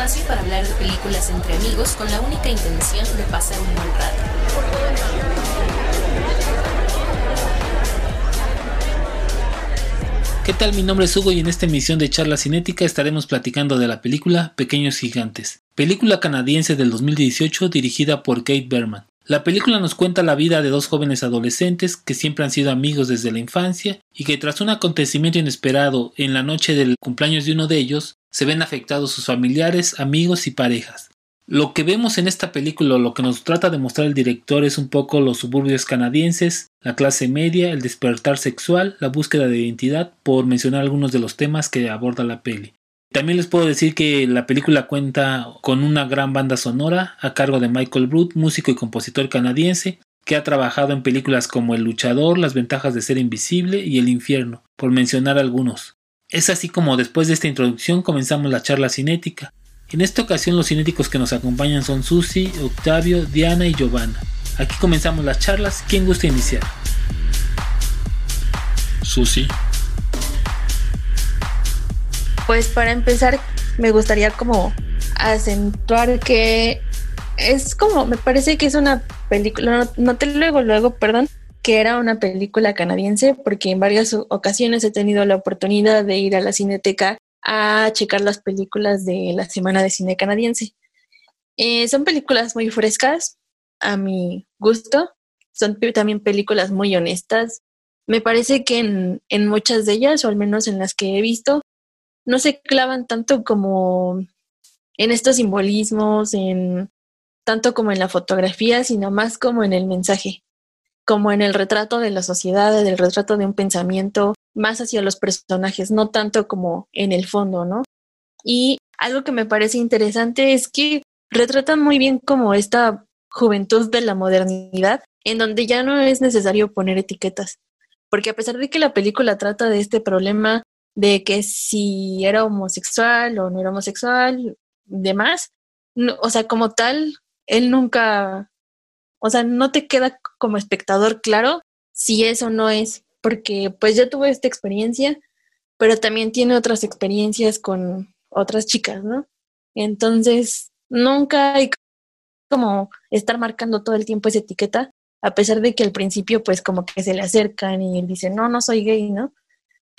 espacio para hablar de películas entre amigos con la única intención de pasar un buen rato. ¿Qué tal? Mi nombre es Hugo y en esta emisión de Charla Cinética estaremos platicando de la película Pequeños Gigantes, película canadiense del 2018 dirigida por Kate Berman. La película nos cuenta la vida de dos jóvenes adolescentes que siempre han sido amigos desde la infancia y que tras un acontecimiento inesperado en la noche del cumpleaños de uno de ellos, se ven afectados sus familiares, amigos y parejas. Lo que vemos en esta película, lo que nos trata de mostrar el director es un poco los suburbios canadienses, la clase media, el despertar sexual, la búsqueda de identidad, por mencionar algunos de los temas que aborda la peli. También les puedo decir que la película cuenta con una gran banda sonora a cargo de Michael Brut, músico y compositor canadiense, que ha trabajado en películas como El luchador, Las ventajas de ser invisible y El infierno, por mencionar algunos. Es así como después de esta introducción comenzamos la charla cinética. En esta ocasión los cinéticos que nos acompañan son Susi, Octavio, Diana y Giovanna. Aquí comenzamos las charlas. ¿Quién gusta iniciar? Susi. Pues para empezar, me gustaría como acentuar que es como, me parece que es una película, no, te luego, luego, perdón, que era una película canadiense, porque en varias ocasiones he tenido la oportunidad de ir a la cineteca a checar las películas de la Semana de Cine Canadiense. Eh, son películas muy frescas, a mi gusto, son también películas muy honestas. Me parece que en, en muchas de ellas, o al menos en las que he visto, no se clavan tanto como en estos simbolismos, en tanto como en la fotografía, sino más como en el mensaje, como en el retrato de la sociedad, el retrato de un pensamiento, más hacia los personajes, no tanto como en el fondo, ¿no? Y algo que me parece interesante es que retratan muy bien como esta juventud de la modernidad, en donde ya no es necesario poner etiquetas, porque a pesar de que la película trata de este problema de que si era homosexual o no era homosexual, demás. o sea, como tal, él nunca, o sea, no te queda como espectador claro si eso no es, porque pues yo tuve esta experiencia, pero también tiene otras experiencias con otras chicas, ¿no? Entonces, nunca hay como estar marcando todo el tiempo esa etiqueta, a pesar de que al principio pues como que se le acercan y él dice, no, no soy gay, ¿no?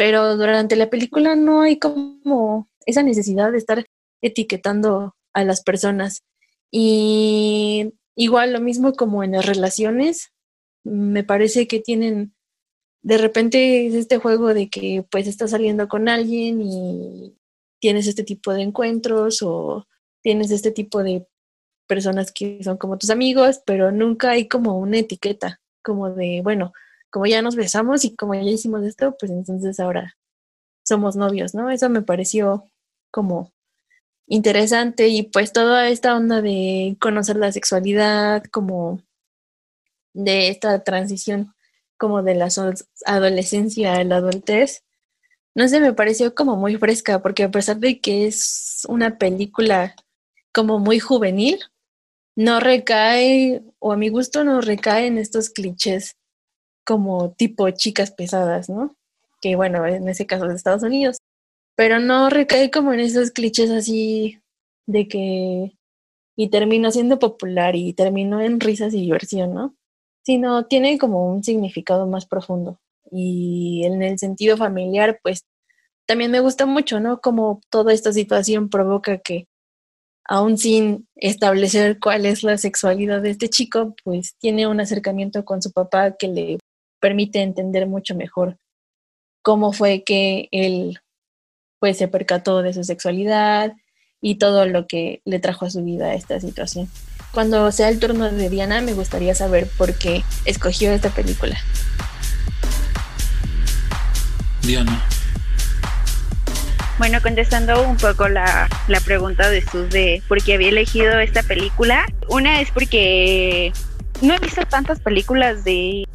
pero durante la película no hay como esa necesidad de estar etiquetando a las personas. Y igual lo mismo como en las relaciones, me parece que tienen, de repente este juego de que pues estás saliendo con alguien y tienes este tipo de encuentros o tienes este tipo de personas que son como tus amigos, pero nunca hay como una etiqueta, como de, bueno, como ya nos besamos y como ya hicimos esto, pues entonces ahora somos novios, ¿no? Eso me pareció como interesante y pues toda esta onda de conocer la sexualidad, como de esta transición como de la adolescencia a la adultez, no sé, me pareció como muy fresca, porque a pesar de que es una película como muy juvenil, no recae, o a mi gusto no recae en estos clichés como tipo chicas pesadas, ¿no? Que bueno, en ese caso de Estados Unidos, pero no recae como en esos clichés así de que y terminó siendo popular y terminó en risas y diversión, ¿no? Sino tiene como un significado más profundo. Y en el sentido familiar, pues también me gusta mucho, ¿no? Como toda esta situación provoca que, aún sin establecer cuál es la sexualidad de este chico, pues tiene un acercamiento con su papá que le permite entender mucho mejor cómo fue que él pues se percató de su sexualidad y todo lo que le trajo a su vida esta situación. Cuando sea el turno de Diana, me gustaría saber por qué escogió esta película. Diana. Bueno, contestando un poco la, la pregunta de Sus de por qué había elegido esta película, una es porque no he visto tantas películas de,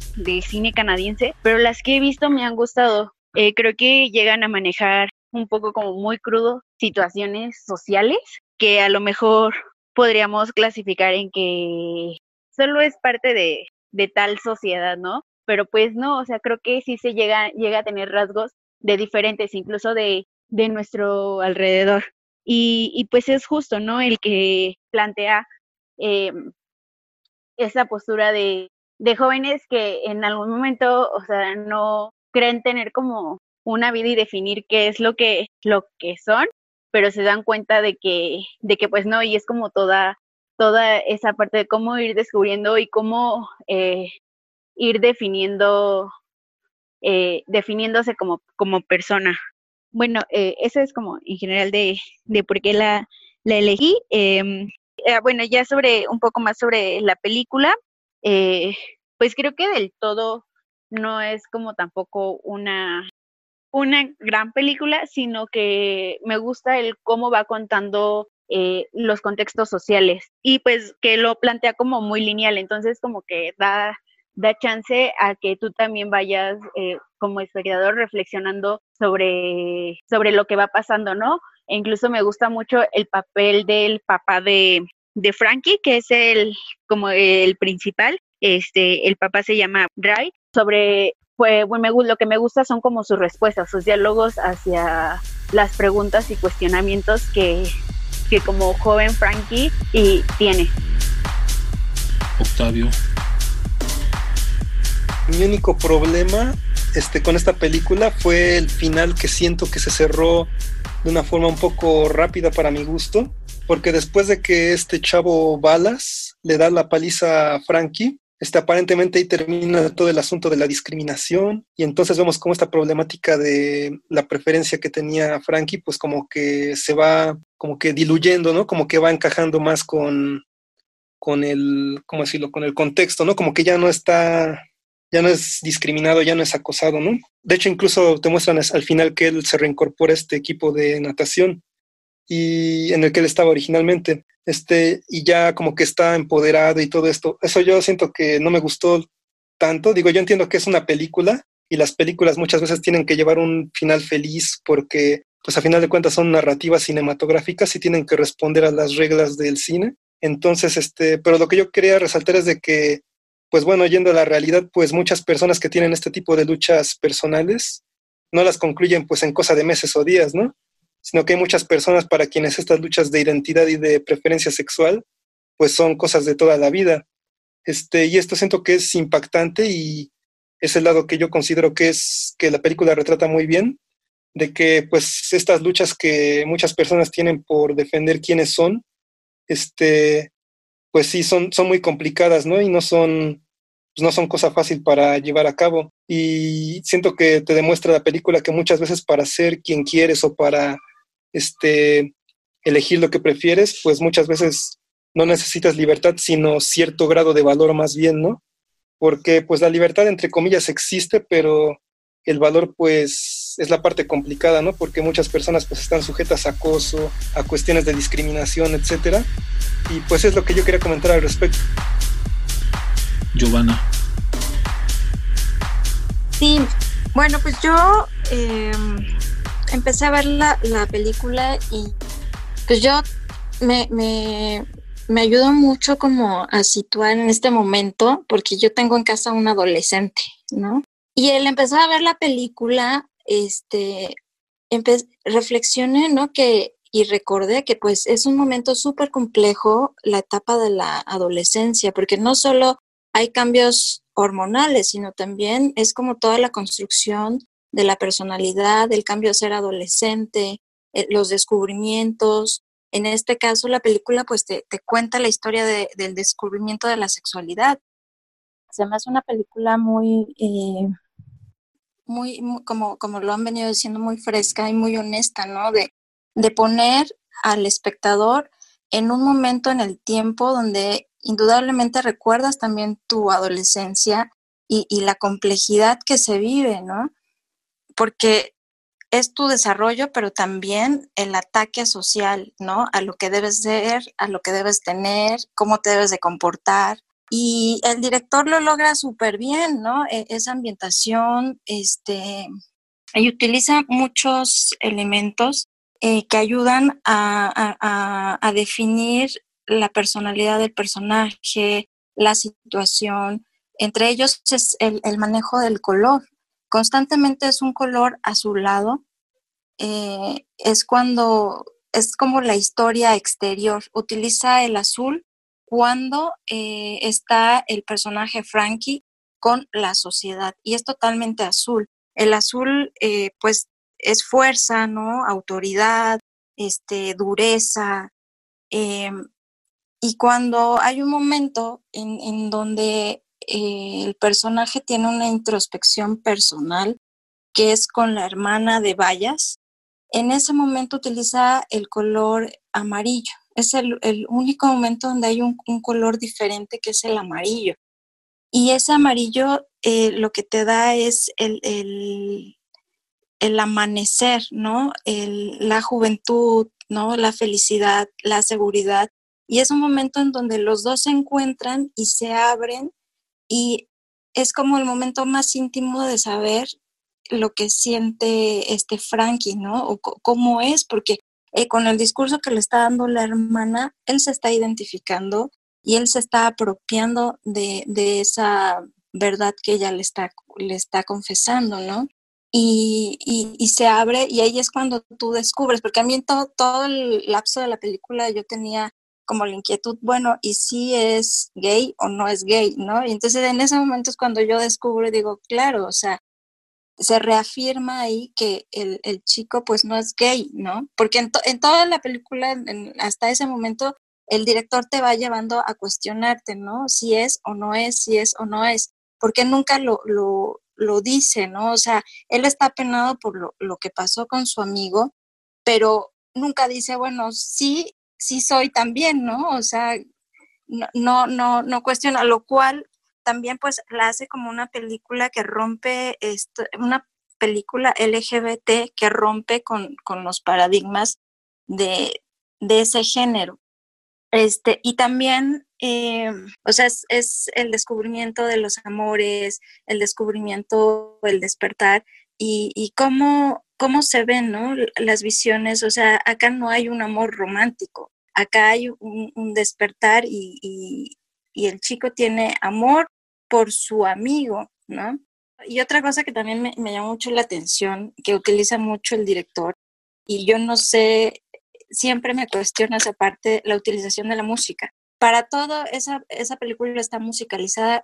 cine canadiense, pero las que he visto me han gustado. Eh, creo que llegan a manejar un poco como muy crudo situaciones sociales que a lo mejor podríamos clasificar en que solo es parte de, de tal sociedad, ¿no? Pero pues no, o sea, creo que sí se llega, llega a tener rasgos de diferentes, incluso de, de nuestro alrededor. Y, pues es justo, ¿no? El que plantea eh, esa postura de, de jóvenes que en algún momento, o sea, no creen tener como una vida y definir qué es lo que, lo que son, pero se dan cuenta de que, de que pues no, y es como toda, toda esa parte de cómo ir descubriendo y cómo eh, ir definiendo, eh, definiéndose como, como persona. Bueno, eh, eso es como en general de, de por qué la, la elegí. Em, bueno, ya sobre un poco más sobre la película, pues creo que del todo no es como tampoco una, una gran película, sino que me gusta el cómo va contando eh, los contextos sociales y pues que lo plantea como muy lineal, entonces como que da, da chance a que tú también vayas eh, como espectador reflexionando sobre, sobre lo que va pasando, ¿no? E incluso me gusta mucho el papel del papá de, de Frankie, que es el como el principal, este, el papá se llama Ray, sobre, pues, bueno, me, lo que me gusta son como sus respuestas, sus diálogos hacia las preguntas y cuestionamientos que, que como joven Frankie y tiene. Octavio. Mi único problema este, con esta película fue el final que siento que se cerró de una forma un poco rápida para mi gusto, porque después de que este chavo Balas le da la paliza a Frankie, este, aparentemente ahí termina todo el asunto de la discriminación y entonces vemos cómo esta problemática de la preferencia que tenía Frankie pues como que se va como que diluyendo, ¿no? Como que va encajando más con, con el, ¿cómo decirlo? Con el contexto, ¿no? Como que ya no está, ya no es discriminado, ya no es acosado, ¿no? De hecho, incluso te muestran al final que él se reincorpora a este equipo de natación y en el que él estaba originalmente, este, y ya como que está empoderado y todo esto. Eso yo siento que no me gustó tanto. Digo, yo entiendo que es una película y las películas muchas veces tienen que llevar un final feliz porque, pues a final de cuentas son narrativas cinematográficas y tienen que responder a las reglas del cine. Entonces, este, pero lo que yo quería resaltar es de que, pues bueno, yendo a la realidad, pues muchas personas que tienen este tipo de luchas personales no las concluyen pues en cosa de meses o días, ¿no? Sino que hay muchas personas para quienes estas luchas de identidad y de preferencia sexual pues son cosas de toda la vida. Este, y esto siento que es impactante y es el lado que yo considero que es que la película retrata muy bien, de que pues estas luchas que muchas personas tienen por defender quiénes son, este, pues sí son, son muy complicadas, ¿no? Y no son, pues no son cosa fácil para llevar a cabo. Y siento que te demuestra la película que muchas veces para ser quien quieres o para este, elegir lo que prefieres, pues muchas veces no necesitas libertad, sino cierto grado de valor más bien, ¿no? Porque pues la libertad entre comillas existe, pero el valor pues es la parte complicada, ¿no? Porque muchas personas pues están sujetas a acoso, a cuestiones de discriminación, etcétera. Y pues es lo que yo quería comentar al respecto. Giovanna. Sí, bueno, pues yo eh, empecé a ver la, película y pues yo me, me, me ayudó mucho como a situar en este momento, porque yo tengo en casa un adolescente, ¿no? Y él empezó a ver la película, este, reflexioné, ¿no? Que, y recordé que pues es un momento súper complejo la etapa de la adolescencia, porque no solo hay cambios hormonales, sino también es como toda la construcción de la personalidad, del cambio a ser adolescente, eh, los descubrimientos. En este caso, la película pues te, cuenta la historia del descubrimiento de la sexualidad. Se me una película muy, eh, muy, como, como lo han venido diciendo, muy fresca y muy honesta, ¿no? De, de poner al espectador en un momento en el tiempo donde indudablemente recuerdas también tu adolescencia y, y la complejidad que se vive, ¿no? Porque es tu desarrollo, pero también el ataque social, ¿no? A lo que debes ser, a lo que debes tener, cómo te debes de comportar. Y el director lo logra súper bien, ¿no? E, esa ambientación, este, y utiliza muchos elementos eh, que ayudan a, definir la personalidad del personaje, la situación. Entre ellos es el manejo del color, constantemente es un color azulado, eh, es cuando es como la historia exterior. Utiliza el azul cuando eh, está el personaje Frankie con la sociedad y es totalmente azul. El azul, eh, pues, es fuerza, ¿no? Autoridad, este, dureza. Em, y cuando hay un momento en, donde eh, el personaje tiene una introspección personal, que es con la hermana de Vallas, en ese momento utiliza el color amarillo. Es el, único momento donde hay un, color diferente que es el amarillo. Y ese amarillo eh, lo que te da es el, el, amanecer, ¿no? la juventud, ¿no? La felicidad, la seguridad. Y es un momento en donde los dos se encuentran y se abren y es como el momento más íntimo de saber lo que siente este Frankie, ¿no? O cómo es, porque eh, con el discurso que le está dando la hermana, él se está identificando y él se está apropiando de, esa verdad que ella le está, le está confesando, ¿no? Y, y, se abre y ahí es cuando tú descubres, porque a mí todo, todo el lapso de la película yo tenía como la inquietud, bueno, ¿y si es gay o no es gay, no? Y entonces en ese momento es cuando yo descubro y digo, claro, o sea, se reafirma ahí que el, chico pues no es gay, ¿no? Porque en, toda la película, hasta ese momento, el director te va llevando a cuestionarte, ¿no? Si es o no es, si es o no es, porque nunca lo, lo, lo dice, ¿no? O sea, él está apenado por lo, lo que pasó con su amigo, pero nunca dice, bueno, sí, sí soy también, ¿no? O sea, no, no, no, no cuestiona, lo cual también pues la hace como una película que rompe, esto, una película LGBT que rompe con, los paradigmas de, ese género. Este, y también, eh, o sea, es, el descubrimiento de los amores, el descubrimiento, el despertar y, cómo, cómo se ven ¿no? las visiones. O sea, acá no hay un amor romántico, acá hay un, despertar y, el chico tiene amor por su amigo, ¿no? Y otra cosa que también me, me llamó mucho la atención, que utiliza mucho el director, y yo no sé, siempre me cuestiona esa parte, la utilización de la música. Para todo, esa, esa película está musicalizada,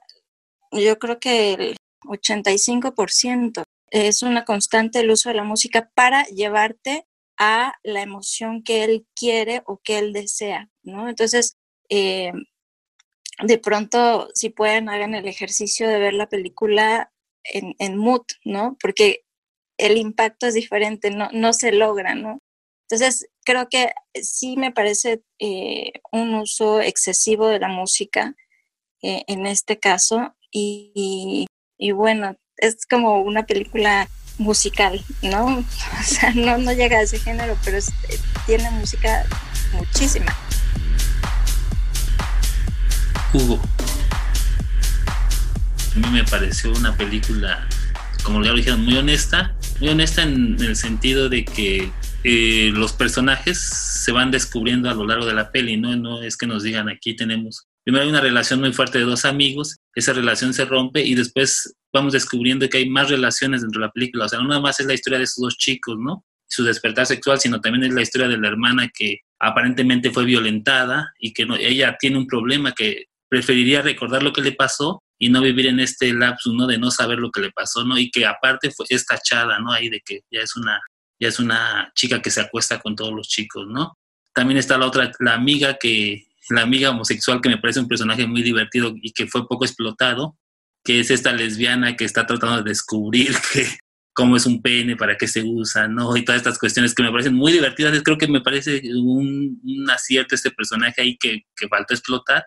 yo creo que el 85% es una constante el uso de la música para llevarte a la emoción que él quiere o que él desea, ¿no? Entonces, eh, de pronto, si pueden, hagan el ejercicio de ver la película en, en mood, ¿no? Porque el impacto es diferente, no, no se logra, ¿no? Entonces, creo que sí me parece eh, un uso excesivo de la música eh, en este caso y, y, bueno, es como una película musical, ¿no? O sea, no, no llega a ese género, pero tiene música muchísima. Hugo. A mí me pareció una película, como ya lo dijeron, muy honesta, muy honesta en el sentido de que eh, los personajes se van descubriendo a lo largo de la peli, ¿no? No es que nos digan aquí tenemos, primero hay una relación muy fuerte de dos amigos, esa relación se rompe y después vamos descubriendo que hay más relaciones dentro de la película, o sea, no nada más es la historia de esos dos chicos, ¿no? Su despertar sexual, sino también es la historia de la hermana que aparentemente fue violentada y que ella tiene un problema que preferiría recordar lo que le pasó y no vivir en este lapsus, ¿no? De no saber lo que le pasó, ¿no? Y que aparte fue, es tachada, ¿no? Ahí de que ya es una, ya es una chica que se acuesta con todos los chicos, ¿no? También está la otra, la amiga que, la amiga homosexual que me parece un personaje muy divertido y que fue poco explotado, que es esta lesbiana que está tratando de descubrir que, cómo es un pene, para qué se usa, ¿no? Y todas estas cuestiones que me parecen muy divertidas. Creo que me parece un, un acierto este personaje ahí que, que faltó explotar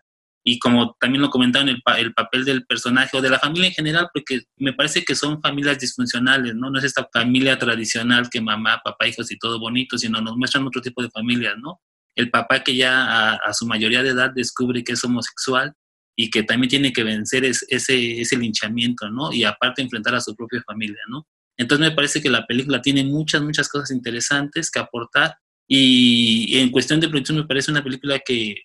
y como también lo comentaron, el, el papel del personaje o de la familia en general, porque me parece que son familias disfuncionales, ¿no? No es esta familia tradicional que mamá, papá, hijos y todo bonito, sino nos muestran otro tipo de familias, ¿no? El papá que ya a, su mayoría de edad descubre que es homosexual y que también tiene que vencer ese, ese linchamiento, ¿no? Y aparte enfrentar a su propia familia, ¿no? Entonces me parece que la película tiene muchas, muchas cosas interesantes que aportar y en cuestión de producción me parece una película que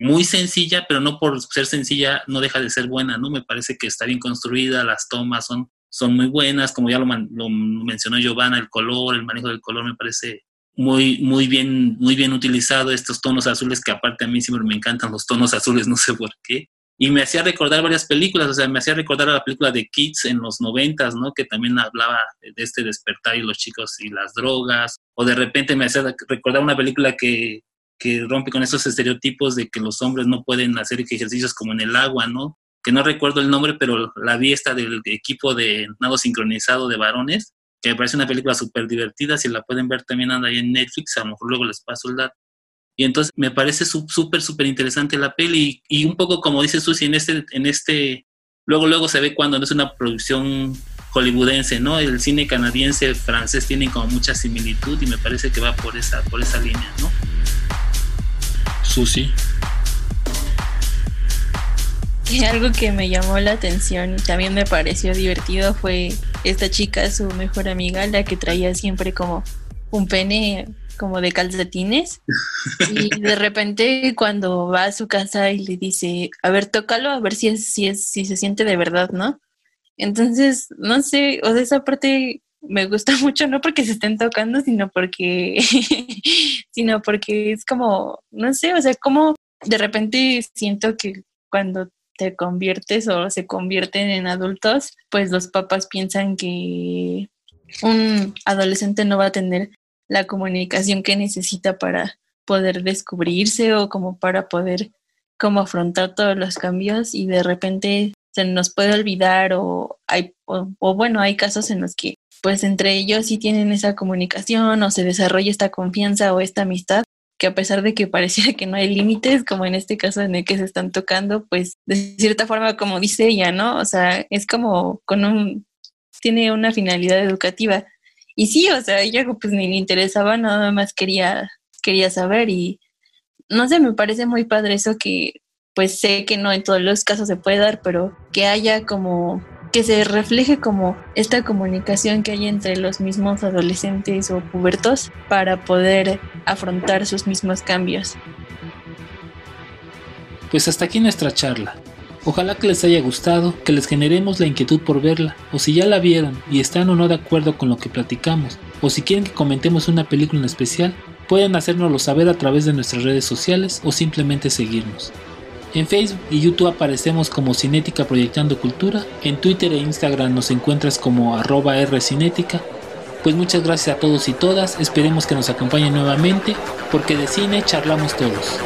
muy sencilla, pero no por ser sencilla no deja de ser buena, ¿no? Me parece que está bien construida, las tomas son, son muy buenas, como ya lo, mencionó Giovanna, el color, el manejo del color me parece muy, muy bien, muy bien utilizado estos tonos azules que aparte a mí siempre me encantan los tonos azules, no sé por qué. Y me hacía recordar varias películas, o sea, me hacía recordar a la película de Kids en los noventas, ¿no? Que también hablaba de este despertar y los chicos y las drogas. O de repente me hacía recordar una película que, que rompe con esos estereotipos de que los hombres no pueden hacer ejercicios como en el agua, ¿no? Que no recuerdo el nombre, pero la vi esta del equipo de nado sincronizado de varones, que me parece una película súper divertida, si la pueden ver también anda ahí en Netflix, a lo mejor luego les paso el dato. Y entonces me parece súper, súper interesante la peli y, un poco como dice Susi, este, en este, luego, luego se ve cuando no es una producción hollywoodense, ¿no? El cine canadiense, francés tienen como mucha similitud y me parece que va por esa, por esa línea, ¿no? Susi. Algo que me llamó la atención y también me pareció divertido fue esta chica, su mejor amiga, la que traía siempre como un pene como de calcetines y de repente cuando va a su casa y le dice, a ver, tócalo, a ver si es, si es, si se siente de verdad, ¿no? Entonces, no sé, o sea, esa parte me gusta mucho, no porque se estén tocando, sino porque, sino porque es como, no sé, o sea, como de repente siento que cuando te conviertes o se convierten en adultos, pues los papás piensan que un adolescente no va a tener la comunicación que necesita para poder descubrirse o como para poder como afrontar todos los cambios y de repente se nos puede olvidar o hay o, bueno hay casos en los que pues entre ellos sí tienen esa comunicación o se desarrolla esta confianza o esta amistad que a pesar de que pareciera que no hay límites, como en este caso en el que se están tocando, pues de cierta forma, como dice ella, ¿no? O sea, es como con un, tiene una finalidad educativa. Y sí, o sea, ella pues ni le interesaba, nada más quería, quería saber y no sé, me parece muy padre eso que pues sé que no en todos los casos se puede dar, pero que haya como que se refleje como esta comunicación que hay entre los mismos adolescentes o pubertos para poder afrontar sus mismos cambios. Pues hasta aquí nuestra charla. Ojalá que les haya gustado, que les generemos la inquietud por verla, o si ya la vieron y están o no de acuerdo con lo que platicamos, o si quieren que comentemos una película en especial, pueden hacérnoslo saber a través de nuestras redes sociales o simplemente seguirnos. En Facebook y YouTube aparecemos como Cinética Proyectando Cultura. En Twitter e Instagram nos encuentras como arroba Rcinética. Pues muchas gracias a todos y todas. Esperemos que nos acompañen nuevamente porque de cine charlamos todos.